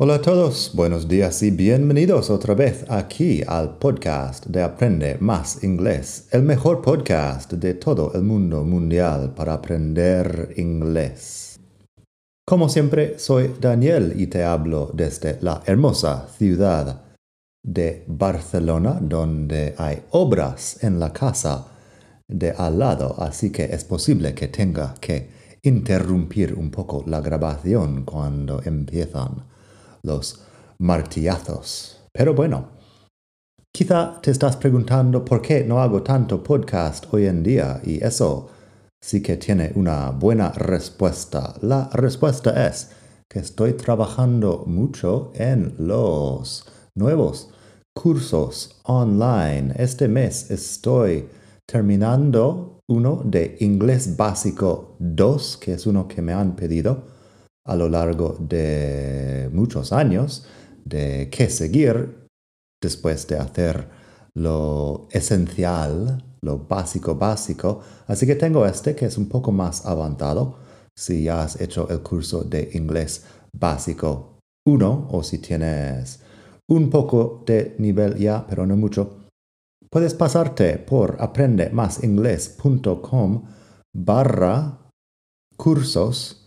Hola a todos, buenos días y bienvenidos otra vez aquí al podcast de Aprende Más Inglés, el mejor podcast de todo el mundo mundial para aprender inglés. Como siempre, soy Daniel y te hablo desde la hermosa ciudad de Barcelona, donde hay obras en la casa de al lado, así que es posible que tenga que interrumpir un poco la grabación cuando empiezan los martillazos. Pero bueno, quizá te estás preguntando por qué no hago tanto podcast hoy en día y eso sí que tiene una buena respuesta. La respuesta es que estoy trabajando mucho en los nuevos cursos online. Este mes estoy terminando uno de inglés básico 2, que es uno que me han pedido a lo largo de muchos años de qué seguir después de hacer lo esencial, lo básico básico. Así que tengo este que es un poco más avanzado si ya has hecho el curso de inglés básico 1 o si tienes un poco de nivel ya, pero no mucho. Puedes pasarte por aprendemasingles.com barra cursos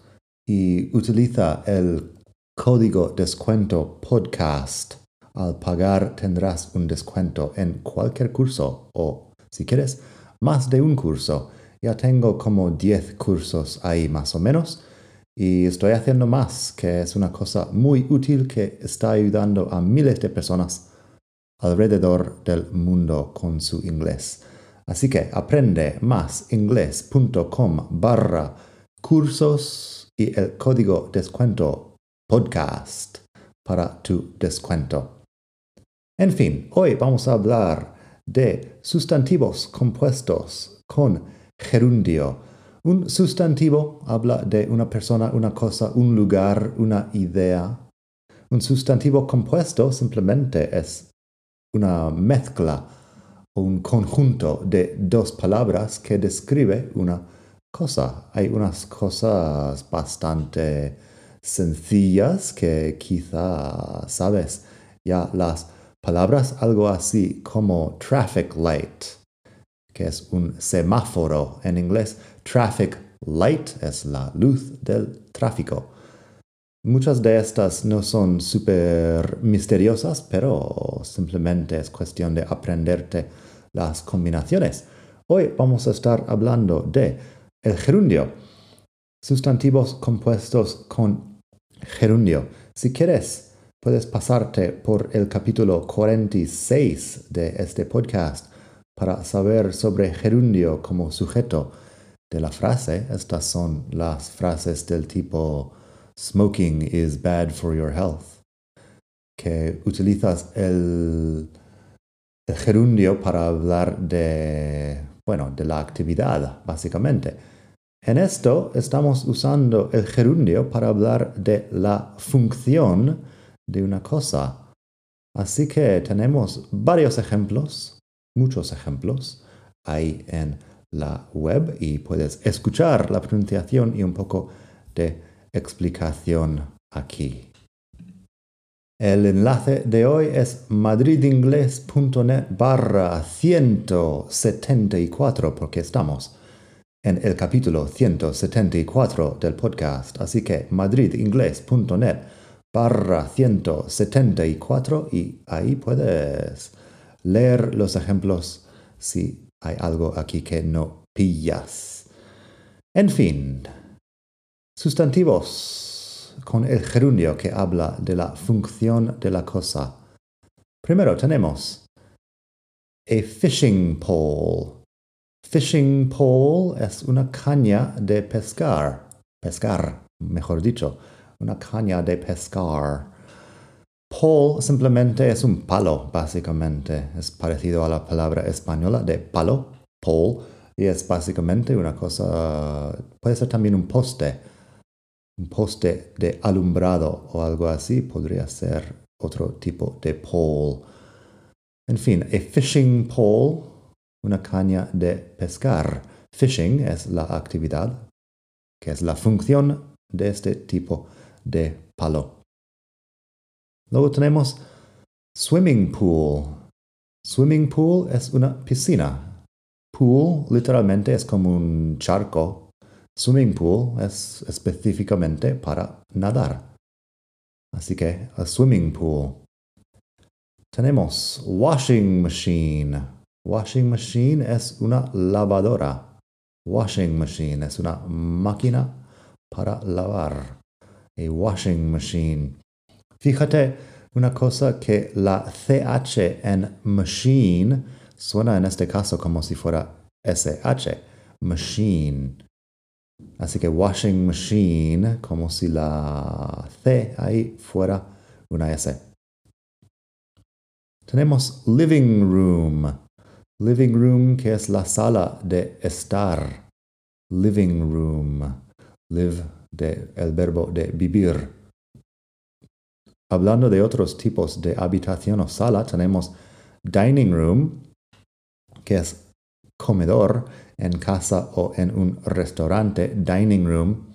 y utiliza el código descuento podcast. Al pagar tendrás un descuento en cualquier curso o, si quieres, más de un curso. Ya tengo como 10 cursos ahí más o menos y estoy haciendo más, que es una cosa muy útil que está ayudando a miles de personas alrededor del mundo con su inglés. Así que aprende más inglés.com barra cursos y el código descuento podcast para tu descuento. En fin, hoy vamos a hablar de sustantivos compuestos con gerundio. Un sustantivo habla de una persona, una cosa, un lugar, una idea. Un sustantivo compuesto simplemente es una mezcla o un conjunto de dos palabras que describe una cosa. Hay unas cosas bastante sencillas que quizá sabes ya las palabras, algo así como traffic light, que es un semáforo en inglés. Traffic light es la luz del tráfico. Muchas de estas no son súper misteriosas, pero simplemente es cuestión de aprenderte las combinaciones. Hoy vamos a estar hablando de el gerundio. Sustantivos compuestos con gerundio. Si quieres, puedes pasarte por el capítulo 46 de este podcast para saber sobre gerundio como sujeto de la frase. Estas son las frases del tipo smoking is bad for your health, que utilizas el, gerundio para hablar de, bueno, de la actividad, básicamente. En esto estamos usando el gerundio para hablar de la función de una cosa. Así que tenemos varios ejemplos, muchos ejemplos, ahí en la web y puedes escuchar la pronunciación y un poco de explicación aquí. El enlace de hoy es madridingles.net barra 174 porque estamos en el capítulo 174 del podcast, así que madridingles.net barra 174 y ahí puedes leer los ejemplos si hay algo aquí que no pillas. En fin, sustantivos con el gerundio que habla de la función de la cosa. Primero tenemos a fishing pole Fishing pole es una caña de pescar. Pescar, mejor dicho. Una caña de pescar. Pole simplemente es un palo, básicamente. Es parecido a la palabra española de palo, pole. Y es básicamente una cosa, puede ser también un poste, un poste de alumbrado o algo así, podría ser otro tipo de pole. En fin, a fishing pole, una caña de pescar. Fishing es la actividad, que es la función de este tipo de palo. Luego tenemos swimming pool. Swimming pool es una piscina. Pool literalmente es como un charco. Swimming pool es específicamente para nadar. Así que a swimming pool. Tenemos washing machine. Washing machine es una lavadora. Washing machine es una máquina para lavar. A washing machine. Fíjate una cosa que la CH en machine suena en este caso como si fuera SH. Machine. Así que washing machine como si la C ahí fuera una S. Tenemos living room. Living room que es la sala de estar. Living room. Live de el verbo de vivir. Hablando de otros tipos de habitación o sala, tenemos dining room, que es comedor en casa o en un restaurante. Dining room.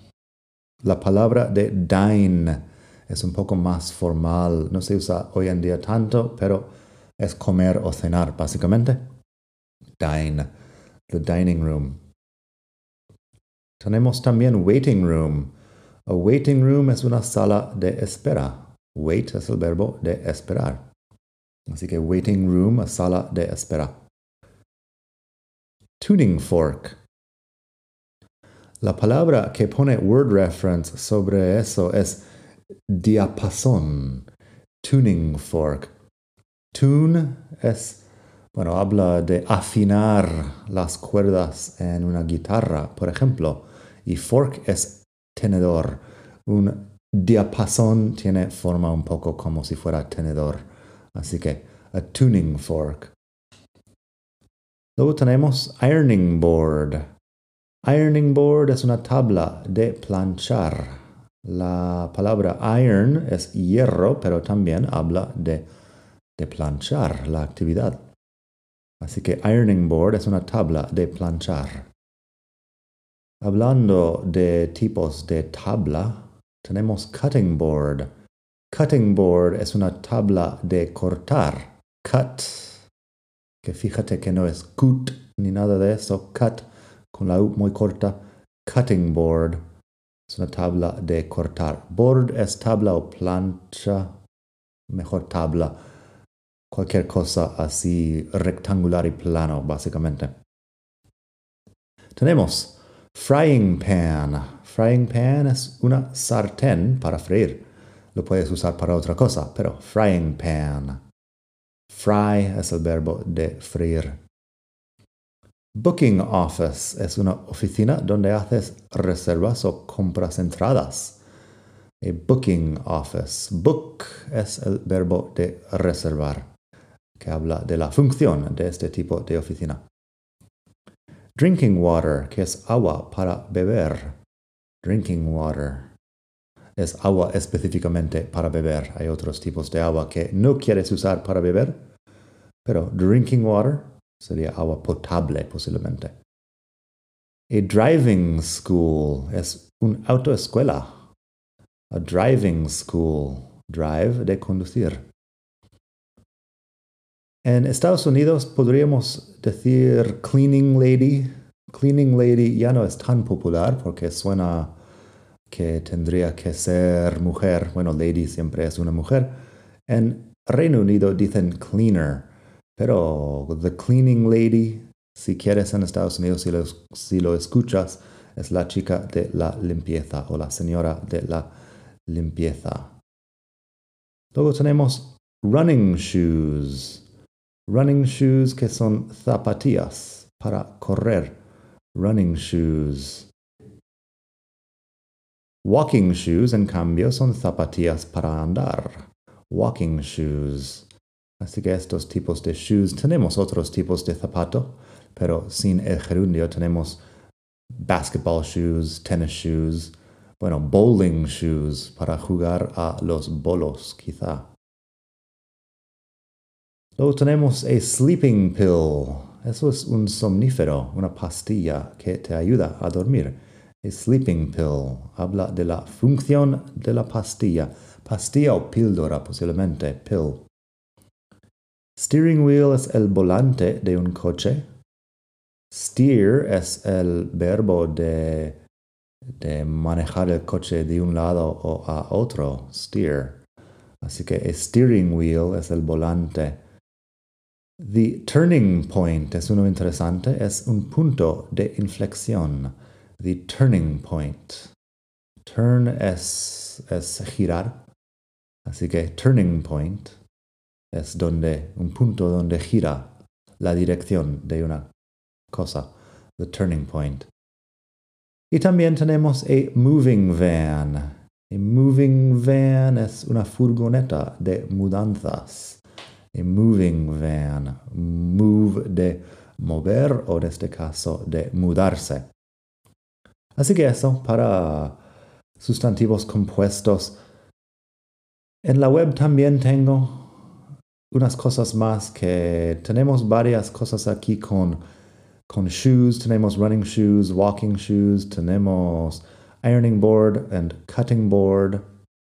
La palabra de dine es un poco más formal, no se usa hoy en día tanto, pero es comer o cenar, básicamente. Dine, the dining room. Tenemos también waiting room. A waiting room es una sala de espera. Wait es el verbo de esperar. Así que waiting room, a sala de espera. Tuning fork. La palabra que pone word reference sobre eso es diapasón. Tuning fork. Tune es, bueno, habla de afinar las cuerdas en una guitarra, por ejemplo, y fork es tenedor. Un diapasón tiene forma un poco como si fuera tenedor. Así que, a tuning fork. Luego tenemos ironing board. Ironing board es una tabla de planchar. La palabra iron es hierro, pero también habla de de planchar la actividad. Así que ironing board es una tabla de planchar. Hablando de tipos de tabla, tenemos cutting board. Cutting board es una tabla de cortar. Cut, que fíjate que no es cut ni nada de eso. Cut con la U muy corta. Cutting board es una tabla de cortar. Board es tabla o plancha. Mejor tabla cualquier cosa así rectangular y plano, básicamente. Tenemos frying pan. Frying pan es una sartén para freír. Lo puedes usar para otra cosa, pero frying pan. Fry es el verbo de freír. Booking office es una oficina donde haces reservas o compras entradas. A booking office. Book es el verbo de reservar que habla de la función de este tipo de oficina. Drinking water, que es agua para beber. Drinking water. Es agua específicamente para beber. Hay otros tipos de agua que no quieres usar para beber, pero drinking water sería agua potable posiblemente. A driving school es una autoescuela. A driving school. Drive de conducir. En Estados Unidos podríamos decir cleaning lady. Cleaning lady ya no es tan popular porque suena que tendría que ser mujer. Bueno, lady siempre es una mujer. En Reino Unido dicen cleaner, pero the cleaning lady, si quieres en Estados Unidos, si lo, si lo escuchas, es la chica de la limpieza o la señora de la limpieza. Luego tenemos running shoes. Running shoes que son zapatillas para correr. Running shoes. Walking shoes, en cambio, son zapatillas para andar. Walking shoes. Así que estos tipos de shoes tenemos otros tipos de zapato, pero sin el gerundio tenemos basketball shoes, tennis shoes, bueno, bowling shoes para jugar a los bolos, quizá. Luego tenemos a sleeping pill. Eso es un somnífero, una pastilla que te ayuda a dormir. A sleeping pill habla de la función de la pastilla. Pastilla o píldora, posiblemente, pill. Steering wheel es el volante de un coche. Steer es el verbo de, de manejar el coche de un lado o a otro. Steer. Así que a steering wheel es el volante. The turning point es uno interesante, es un punto de inflexión. The turning point. Turn es, es girar. Así que turning point es donde, un punto donde gira la dirección de una cosa. The turning point. Y también tenemos a moving van. A moving van es una furgoneta de mudanzas a moving van. Move de mover o en este caso de mudarse. Así que eso para sustantivos compuestos. En la web también tengo unas cosas más que tenemos varias cosas aquí con, con shoes. Tenemos running shoes, walking shoes, tenemos ironing board and cutting board.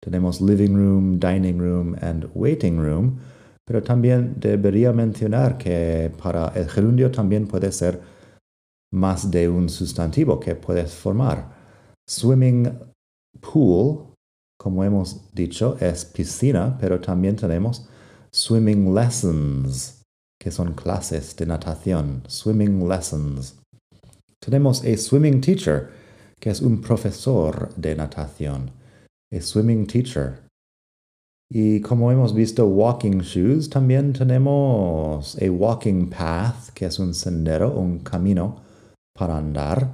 Tenemos living room, dining room and waiting room. Pero también debería mencionar que para el gerundio también puede ser más de un sustantivo que puedes formar. Swimming pool, como hemos dicho, es piscina, pero también tenemos swimming lessons, que son clases de natación. Swimming lessons. Tenemos a swimming teacher, que es un profesor de natación. A swimming teacher. Y como hemos visto, walking shoes, también tenemos a walking path, que es un sendero, un camino para andar.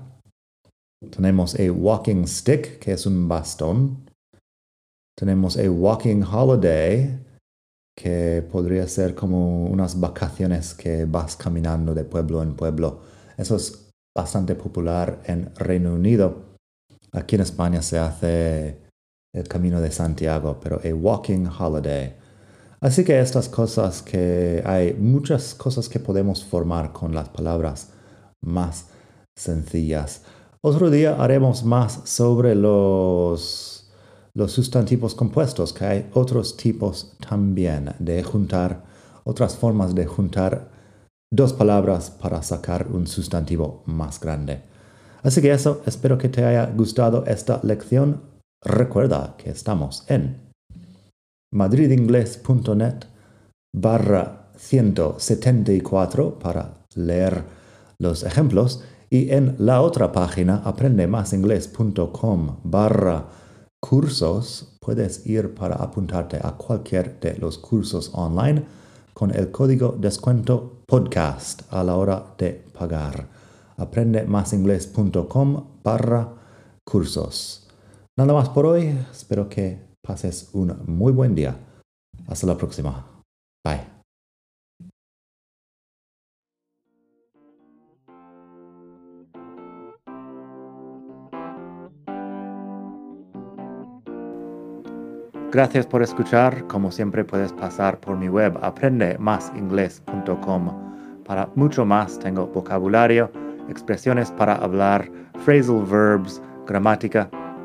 Tenemos a walking stick, que es un bastón. Tenemos a walking holiday, que podría ser como unas vacaciones que vas caminando de pueblo en pueblo. Eso es bastante popular en Reino Unido. Aquí en España se hace el camino de Santiago, pero a walking holiday. Así que estas cosas que hay muchas cosas que podemos formar con las palabras más sencillas. Otro día haremos más sobre los, los sustantivos compuestos, que hay otros tipos también de juntar, otras formas de juntar dos palabras para sacar un sustantivo más grande. Así que eso, espero que te haya gustado esta lección. Recuerda que estamos en madridingles.net barra 174 para leer los ejemplos y en la otra página aprendemasingles.com barra cursos puedes ir para apuntarte a cualquier de los cursos online con el código descuento podcast a la hora de pagar. aprendemasingles.com barra cursos. Nada más por hoy. Espero que pases un muy buen día. Hasta la próxima. Bye. Gracias por escuchar. Como siempre puedes pasar por mi web aprendemasingles.com. Para mucho más tengo vocabulario, expresiones para hablar, phrasal verbs, gramática